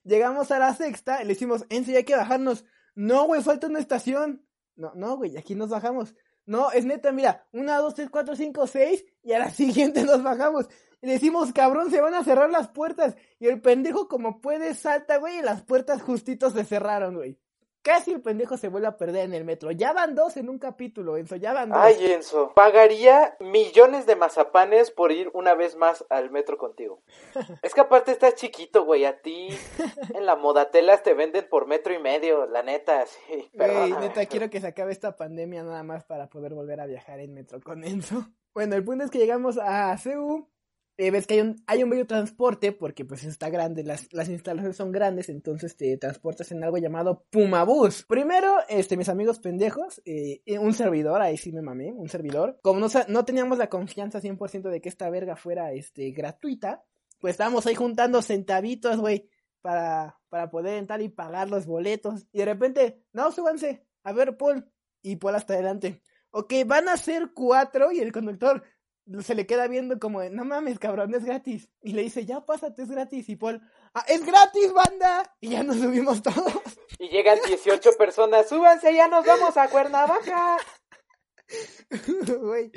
llegamos a la sexta, le decimos, Enzo, ya hay que bajarnos. No, güey, falta una estación. No, no, güey, aquí nos bajamos. No, es neta, mira, una, dos, tres, cuatro, cinco, seis, y a la siguiente nos bajamos. Y le decimos, cabrón, se van a cerrar las puertas. Y el pendejo, como puede, salta, güey, y las puertas justitos se cerraron, güey. Casi el pendejo se vuelve a perder en el metro. Ya van dos en un capítulo, Enzo, ya van dos. Ay, Enzo, pagaría millones de mazapanes por ir una vez más al metro contigo. Es que aparte estás chiquito, güey, a ti en la modatelas te venden por metro y medio, la neta, sí. Güey, neta, quiero que se acabe esta pandemia nada más para poder volver a viajar en metro con Enzo. Bueno, el punto es que llegamos a CEU. Eh, ves que hay un, hay un medio de transporte porque pues está grande, las, las instalaciones son grandes, entonces te transportas en algo llamado Pumabús. Primero, este, mis amigos pendejos, eh, un servidor, ahí sí me mamé, un servidor. Como no, no teníamos la confianza 100% de que esta verga fuera este, gratuita, pues estábamos ahí juntando centavitos, güey, para, para poder entrar y pagar los boletos. Y de repente, no, súbanse, a ver, Paul. Y Paul hasta adelante. Ok, van a ser cuatro y el conductor se le queda viendo como, de, no mames, cabrón, es gratis. Y le dice, ya pásate, es gratis. Y Paul, ah, es gratis, banda. Y ya nos subimos todos. Y llegan 18 personas, súbanse, ya nos vamos a Cuernavaca. Güey,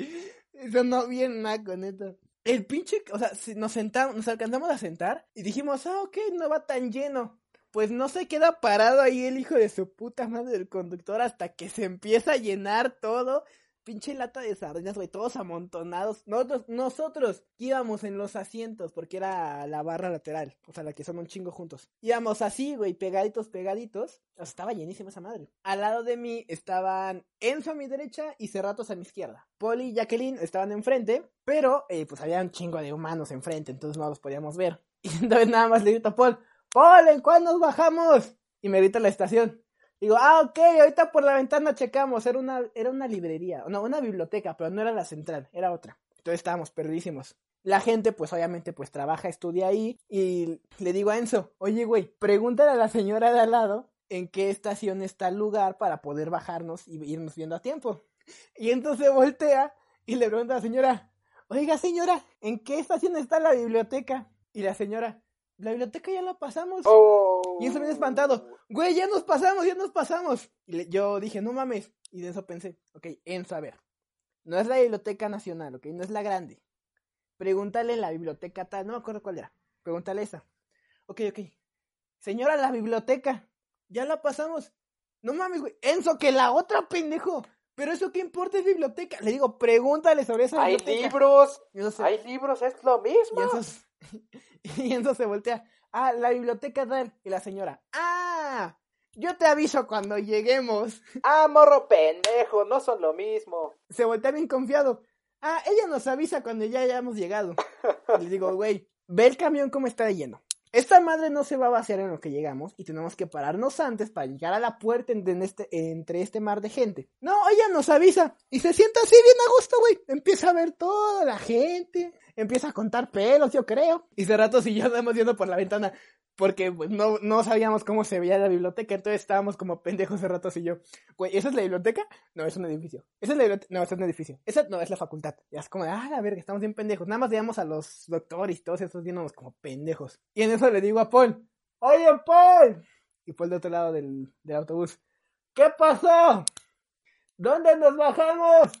eso no bien naco, neta. El pinche, o sea, nos sentamos, nos alcanzamos a sentar y dijimos, ah, ok, no va tan lleno. Pues no se queda parado ahí el hijo de su puta madre del conductor hasta que se empieza a llenar todo. Pinche lata de sardinas, güey, todos amontonados. Nosotros, nosotros íbamos en los asientos porque era la barra lateral, o sea, la que son un chingo juntos. Íbamos así, güey, pegaditos, pegaditos. Estaba llenísima esa madre. Al lado de mí estaban Enzo a mi derecha y Cerratos a mi izquierda. Polly y Jacqueline estaban enfrente, pero eh, pues había un chingo de humanos enfrente, entonces no los podíamos ver. Y entonces nada más le grito a Paul, Paul, ¿en cuál nos bajamos? Y me grita la estación. Digo, ah, ok, ahorita por la ventana checamos. Era una, era una librería, no, una biblioteca, pero no era la central, era otra. Entonces estábamos perdidísimos. La gente, pues obviamente, pues trabaja, estudia ahí. Y le digo a Enzo, oye, güey, pregúntale a la señora de al lado en qué estación está el lugar para poder bajarnos y irnos viendo a tiempo. Y entonces voltea y le pregunta a la señora, oiga señora, ¿en qué estación está la biblioteca? Y la señora, la biblioteca ya la pasamos. Oh. Y Enzo bien espantado, güey, ya nos pasamos, ya nos pasamos. Y le- yo dije, no mames. Y de eso pensé, ok, Enzo, a ver. No es la Biblioteca Nacional, ok, no es la grande. Pregúntale en la biblioteca tal, no me acuerdo cuál era. Pregúntale esa. Ok, ok. Señora, la biblioteca. Ya la pasamos. No mames, güey. Enzo, que la otra, pendejo. pero eso qué importa es biblioteca. Le digo, pregúntale sobre esa Hay biblioteca. libros, Y entonces- hay libros, es lo mismo. y entonces, y entonces se voltea. Ah, la biblioteca tal. Y la señora. Ah, yo te aviso cuando lleguemos. Ah, morro pendejo, no son lo mismo. Se voltea bien confiado. Ah, ella nos avisa cuando ya hayamos llegado. Y le digo, güey, ve el camión cómo está lleno. Esta madre no se va a vaciar en lo que llegamos y tenemos que pararnos antes para llegar a la puerta en este, entre este mar de gente. No, ella nos avisa y se sienta así bien a gusto, güey. Empieza a ver toda la gente, empieza a contar pelos, yo creo. Y de rato si yo andamos viendo por la ventana porque no, no sabíamos cómo se veía la biblioteca, entonces estábamos como pendejos de ratos y yo, güey, ¿esa es la biblioteca? No, es un edificio. ¿Esa es la biblioteca? No, es un edificio. Esa no, es la facultad. Y es como ah, la verga, estamos bien pendejos. Nada más veíamos a los doctores y todos esos viéndonos como pendejos. Y en eso le digo a Paul, oye, Paul. Y Paul de otro lado del, del autobús, ¿qué pasó? ¿Dónde nos bajamos?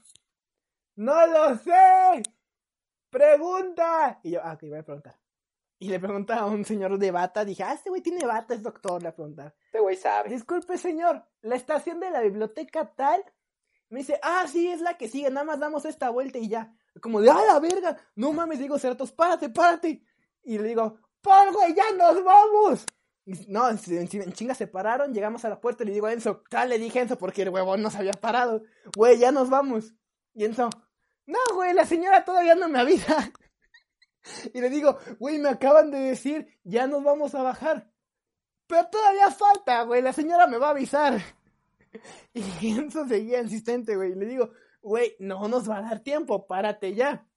No lo sé. Pregunta. Y yo, ah, ok, voy a preguntar. Y le pregunta a un señor de bata, dije, ah, este güey tiene bata, es doctor, le voy a preguntar. Este güey sabe. Disculpe, señor, la estación de la biblioteca tal. Me dice, ah, sí, es la que sigue, nada más damos esta vuelta y ya. Como de, ah, la verga, no mames, digo, Cerratos, párate, párate. Y le digo, por güey, ya nos vamos. Y no, en, en- chinga se pararon, llegamos a la puerta y le digo a Enzo, tal, le dije Enzo porque el huevón no se había parado. Güey, ya nos vamos. Y Enzo, no, güey, la señora todavía no me avisa. Y le digo, güey, me acaban de decir, ya nos vamos a bajar. Pero todavía falta, güey, la señora me va a avisar. Y Enzo seguía insistente, güey. Y le digo, güey, no nos va a dar tiempo, párate ya.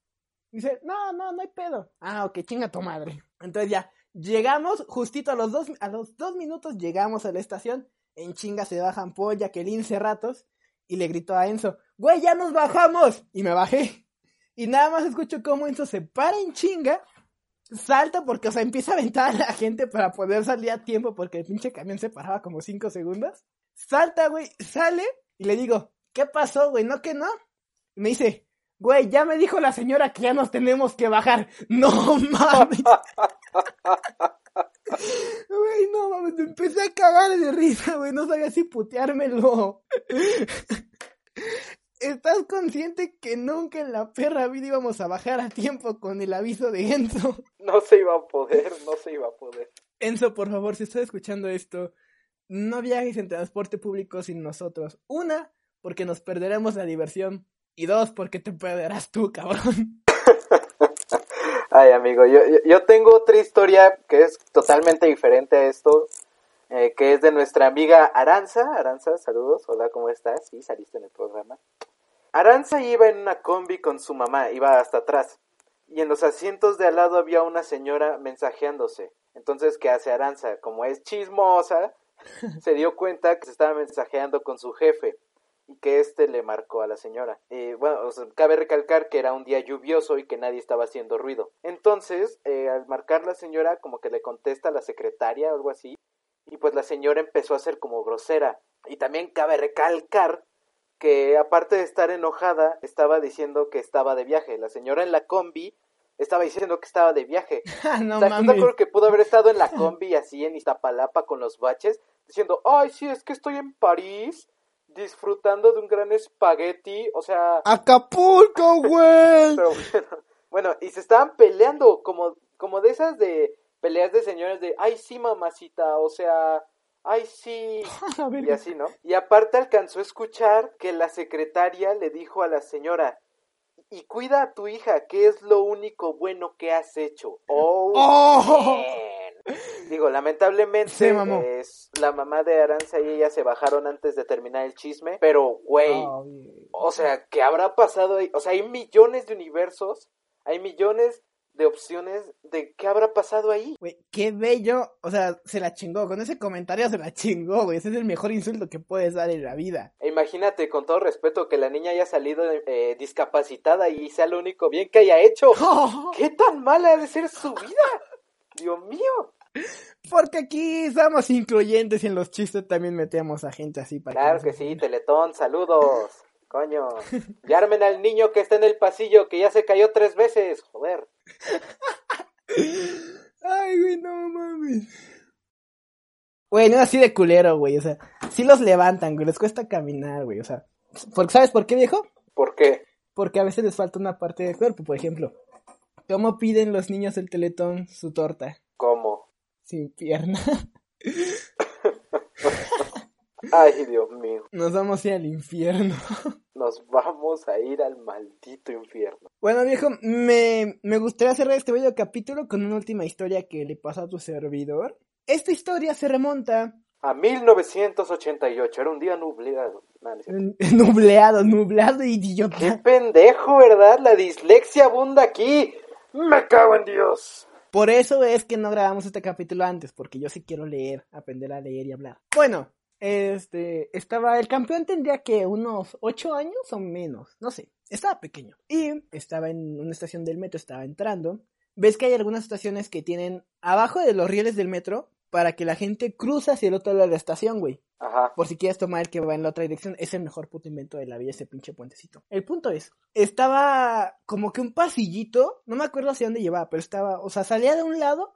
Dice, no, no, no hay pedo. Ah, ok, chinga tu madre. Entonces ya, llegamos, justito a los dos, a los dos minutos llegamos a la estación. En chinga se bajan Paul, Jacqueline, Cerratos. Y le gritó a Enzo, güey, ya nos bajamos. Y me bajé. Y nada más escucho cómo Enzo se para en chinga salta porque, o sea, empieza a aventar a la gente para poder salir a tiempo porque el pinche camión se paraba como cinco segundos. Salta, güey, sale y le digo, ¿qué pasó, güey? ¿No que no? Y me dice, güey, ya me dijo la señora que ya nos tenemos que bajar. No mames. Güey, no mames, me empecé a cagar de risa, güey, no sabía si puteármelo. ¿Estás consciente que nunca en la perra vida íbamos a bajar a tiempo con el aviso de Enzo? No se iba a poder, no se iba a poder. Enzo, por favor, si estás escuchando esto, no viajes en transporte público sin nosotros. Una, porque nos perderemos la diversión. Y dos, porque te perderás tú, cabrón. Ay, amigo, yo, yo, tengo otra historia que es totalmente diferente a esto, eh, que es de nuestra amiga Aranza. Aranza, saludos, hola, ¿cómo estás? Sí, saliste en el programa. Aranza iba en una combi con su mamá, iba hasta atrás, y en los asientos de al lado había una señora mensajeándose. Entonces, ¿qué hace Aranza? Como es chismosa, se dio cuenta que se estaba mensajeando con su jefe y que este le marcó a la señora. Eh, bueno, o sea, cabe recalcar que era un día lluvioso y que nadie estaba haciendo ruido. Entonces, eh, al marcar la señora, como que le contesta a la secretaria o algo así, y pues la señora empezó a ser como grosera. Y también cabe recalcar que aparte de estar enojada, estaba diciendo que estaba de viaje. La señora en la combi estaba diciendo que estaba de viaje. Ah, no o sea, ¿tú te mames. acuerdas que pudo haber estado en la combi así en Iztapalapa con los baches, diciendo, ay, sí, es que estoy en París disfrutando de un gran espagueti, o sea, Acapulco, güey. pero bueno, bueno, y se estaban peleando como, como de esas de peleas de señores de, ay, sí, mamacita, o sea, ay, sí, y así, ¿no? Y aparte alcanzó a escuchar que la secretaria le dijo a la señora, y cuida a tu hija, que es lo único bueno que has hecho. Oh, ¡Oh! Digo, lamentablemente es la mamá de Aranza y ella se bajaron antes de terminar el chisme, pero güey, Oh, bien. o sea, ¿qué habrá pasado ahí? O sea, hay millones de universos, hay millones de opciones de qué habrá pasado ahí. Güey, qué bello. O sea, se la chingó. Con ese comentario se la chingó, güey. Ese es el mejor insulto que puedes dar en la vida. E Imagínate, con todo respeto, que la niña haya salido eh, discapacitada y sea lo único bien que haya hecho. ¿Qué tan mala ha de ser su vida? Dios mío. Porque aquí somos incluyentes y en los chistes también metemos a gente así para Claro que sí, Teletón, saludos. Coño. Y armen al niño que está en el pasillo, que ya se cayó tres veces. Joder. Ay, güey, no mames. Güey, no es así de culero, güey. O sea, sí los levantan, güey. Les cuesta caminar, güey. O sea, Porque, ¿Sabes por qué, viejo? ¿Por qué? Porque a veces les falta una parte del cuerpo. Por ejemplo, ¿cómo piden los niños del teletón su torta? ¿Cómo? Sin pierna. Ay, Dios mío. Nos vamos a ir al infierno. Nos vamos a ir al maldito infierno. Bueno, viejo, me, me gustaría cerrar este bello capítulo con una última historia que le pasó a tu servidor. Esta historia se remonta A 1988, era un día nubleado. No es cierto. nubleado, nublado, Qué idiota. pendejo, ¿verdad? La dislexia abunda aquí. Me cago en Dios. Por eso es que no grabamos este capítulo antes, porque yo sí quiero leer, aprender a leer y hablar. Bueno, este, estaba, el campeón tendría que unos ocho años o menos, no sé, estaba pequeño. Y estaba en una estación del metro, estaba entrando. Ves que hay algunas estaciones que tienen abajo de los rieles del metro para que la gente cruza hacia el otro lado de la estación, güey. Ajá. Por si quieres tomar el que va en la otra dirección, es el mejor puto invento de la vida, ese pinche puentecito. El punto es, estaba como que un pasillito, no me acuerdo hacia dónde llevaba, pero estaba, o sea, salía de un lado,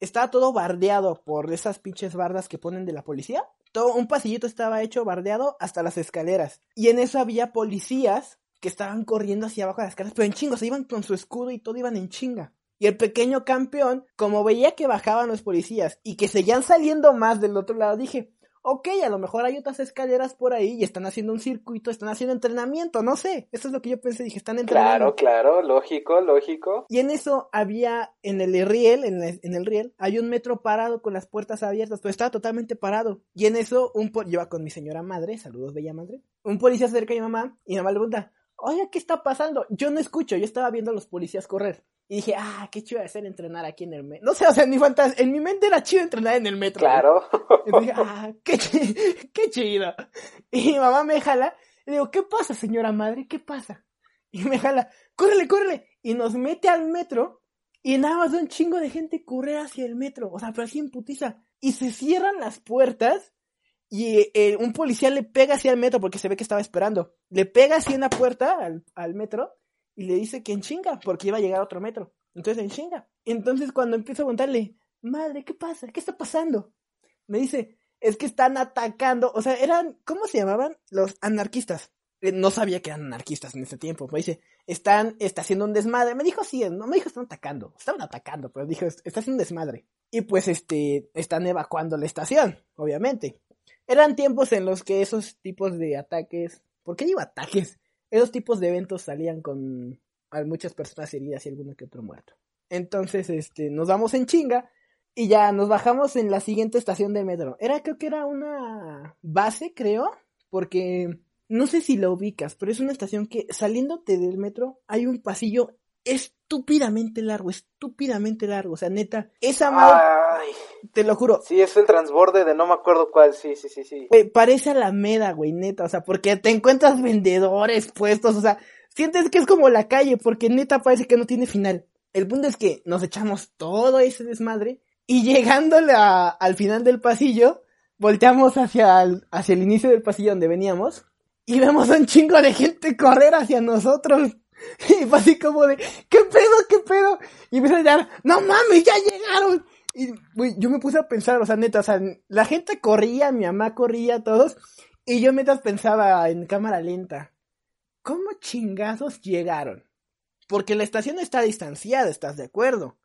estaba todo bardeado por esas pinches bardas que ponen de la policía. Todo un pasillito estaba hecho bardeado hasta las escaleras. Y en eso había policías que estaban corriendo hacia abajo de las escaleras, pero en chingo, se iban con su escudo y todo iban en chinga. Y el pequeño campeón, como veía que bajaban los policías y que seguían saliendo más del otro lado, dije, ok, a lo mejor hay otras escaleras por ahí y están haciendo un circuito, están haciendo entrenamiento, no sé. Eso es lo que yo pensé, dije, están entrenando. Claro, claro, lógico, lógico. Y en eso había, en el riel, en el, en el riel, hay un metro parado con las puertas abiertas, pero estaba totalmente parado. Y en eso, un po- yo iba con mi señora madre, saludos, bella madre. Un policía se acerca a mi mamá y mi mamá le pregunta, oye, ¿qué está pasando? Yo no escucho, yo estaba viendo a los policías correr. Y dije, ah, qué chido de ser entrenar aquí en el metro. No sé, o sea, en mi fantasía, en mi mente era chido entrenar en el metro. Claro. Y dije, ah, qué, chi- qué chido. Y mi mamá me jala. Y digo, ¿qué pasa, señora madre? ¿Qué pasa? Y me jala, córrele, córrele. Y nos mete al metro. Y nada más ve un chingo de gente correr hacia el metro. O sea, pero así en putiza. Y se cierran las puertas. Y eh, un policía le pega hacia el metro porque se ve que estaba esperando. Le pega así en la puerta al, al metro. Y le dice que en chinga, porque iba a llegar otro metro. Entonces en chinga. Entonces cuando empiezo a preguntarle, madre, ¿qué pasa? ¿Qué está pasando? me dice, es que están atacando, o sea, eran, ¿cómo se llamaban? Los anarquistas. Eh, No sabía que eran anarquistas en ese tiempo, me dice, están, está haciendo un desmadre. Me dijo sí, no me dijo están atacando, estaban atacando, pero dijo, está haciendo un desmadre. Y pues este, están evacuando la estación, obviamente. Eran tiempos en los que esos tipos de ataques, ¿por qué digo ataques? Esos tipos de eventos salían con muchas personas heridas y alguno que otro muerto. Entonces, este, nos vamos en chinga y ya nos bajamos en la siguiente estación del metro. Era, creo que era una base, creo, porque no sé si la ubicas, pero es una estación que saliéndote del metro hay un pasillo estúpidamente largo, estúpidamente largo. O sea, neta, esa madre, Ay, te lo juro, sí, es el transborde de no me acuerdo cuál. Sí, sí, sí, sí. Güey, parece Alameda, güey, neta, o sea, porque te encuentras vendedores puestos, o sea, sientes que es como la calle, porque neta parece que no tiene final. El punto es que nos echamos todo ese desmadre y llegando a- al final del pasillo, volteamos hacia el, hacia el inicio del pasillo donde veníamos y vemos a un chingo de gente correr hacia nosotros. Y fue así como de, ¿qué pedo, qué pedo? Y empiezan a llegar, no mames, ya llegaron. Y, güey, yo me puse a pensar, o sea, neta, o sea, la gente corría, mi mamá corría, todos, y yo mientras pensaba en cámara lenta, ¿cómo chingazos llegaron? Porque la estación está distanciada, ¿estás de acuerdo?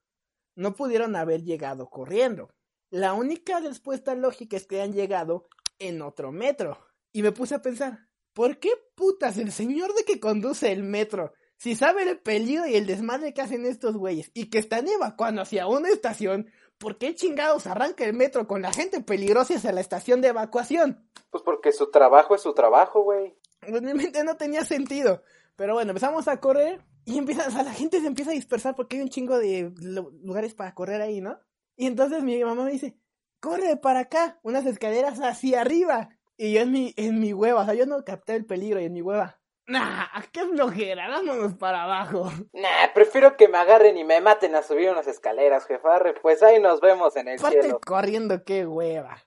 No pudieron haber llegado corriendo. La única respuesta lógica es que han llegado en otro metro. Y me puse a pensar, ¿por qué putas el señor de que conduce el metro, si sabe el peligro y el desmadre que hacen estos güeyes y que están evacuando hacia una estación, ¿por qué chingados arranca el metro con la gente peligrosa hacia la estación de evacuación? Pues porque su trabajo es su trabajo, güey. Realmente no tenía sentido. Pero bueno, empezamos a correr y empieza, o sea, la gente se empieza a dispersar porque hay un chingo de lu- lugares para correr ahí, ¿no? Y entonces mi mamá me dice, corre para acá, unas escaleras hacia arriba. Y yo en mi, en mi hueva, o sea, yo no capté el peligro y en mi hueva, nah, qué flojera, vámonos para abajo. Nah, prefiero que me agarren y me maten a subir unas escaleras, jefarre. Pues ahí nos vemos en el Aparte cielo. corriendo, qué hueva.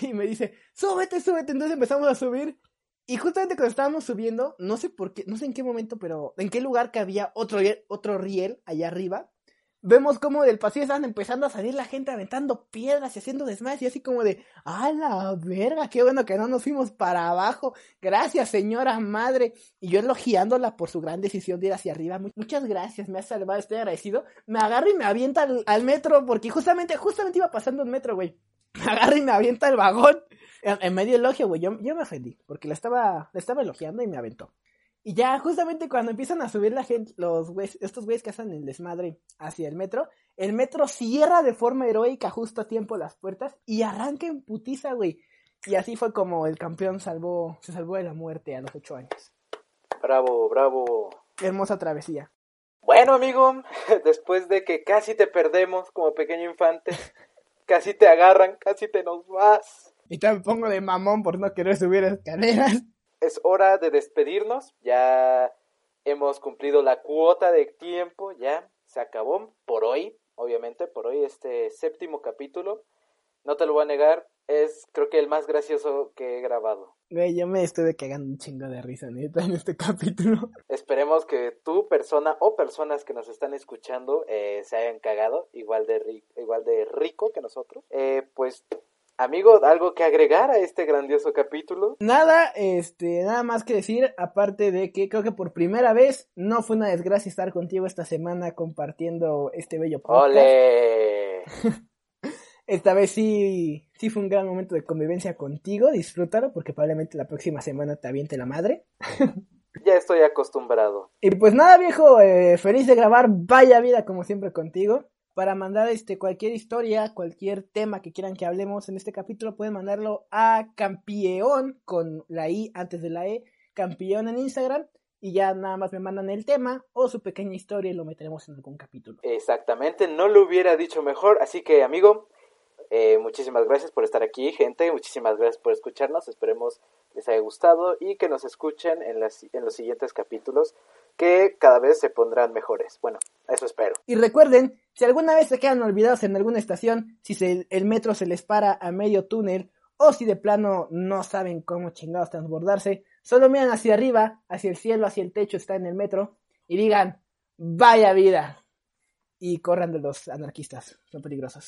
Y me dice, súbete, súbete. Entonces empezamos a subir. Y justamente cuando estábamos subiendo, no sé por qué, no sé en qué momento, pero en qué lugar que había otro, otro riel allá arriba, vemos como del pasillo están empezando a salir la gente aventando piedras y haciendo desmayos y así como de, ¡a la verga! ¡Qué bueno que no nos fuimos para abajo! Gracias, señora madre. Y yo elogiándola por su gran decisión de ir hacia arriba. Muchas gracias, me ha salvado, estoy agradecido. Me agarra y me avienta al, metro porque justamente, justamente iba pasando un metro, güey. Me agarra y me avienta el vagón. En, medio elogio, güey. Yo, yo me ofendí porque la estaba, la estaba elogiando y me aventó. Y ya justamente cuando empiezan a subir la gente, los güeyes, estos güeyes que hacen el desmadre hacia el metro, el metro cierra de forma heroica justo a tiempo las puertas y arranca en putiza, güey. Y así fue como el campeón salvó, se salvó de la muerte a los ocho años. Bravo, bravo. hermosa travesía. Bueno, amigo, después de que casi te perdemos como pequeño infante, casi te agarran, casi te nos vas. Y te pongo de mamón por no querer subir escaleras es hora de despedirnos. Ya hemos cumplido la cuota de tiempo, ya se acabó por hoy, obviamente, por hoy este séptimo capítulo. No te lo voy a negar, es creo que el más gracioso que he grabado. Güey, yo me estuve cagando un chingo de risa, neta, en este capítulo. Esperemos que tu persona o personas que nos están escuchando eh, se hayan cagado igual de, igual de rico que nosotros. Eh, pues Amigo, ¿algo que agregar a este grandioso capítulo? Nada, este, nada más que decir, aparte de que creo que por primera vez no fue una desgracia estar contigo esta semana compartiendo este bello podcast. ¡Ole! esta vez sí, sí fue un gran momento de convivencia contigo, disfrútalo porque probablemente la próxima semana te aviente la madre. ya estoy acostumbrado. Y pues nada, viejo, eh, feliz de grabar, vaya vida como siempre contigo para mandar este cualquier historia, cualquier tema que quieran que hablemos en este capítulo, pueden mandarlo a Campeón con la I antes de la E, Campeón en Instagram y ya nada más me mandan el tema o su pequeña historia y lo meteremos en algún capítulo. Exactamente, no lo hubiera dicho mejor, así que amigo, eh, muchísimas gracias por estar aquí, gente, muchísimas gracias por escucharnos, esperemos les haya gustado y que nos escuchen en, las, en los siguientes capítulos que cada vez se pondrán mejores. Bueno, eso espero. Y recuerden, si alguna vez se quedan olvidados en alguna estación, si el metro se les para a medio túnel o si de plano no saben cómo chingados transbordarse, solo miran hacia arriba, hacia el cielo, hacia el techo, está en el metro y digan, vaya vida. Y corran de los anarquistas, son peligrosos.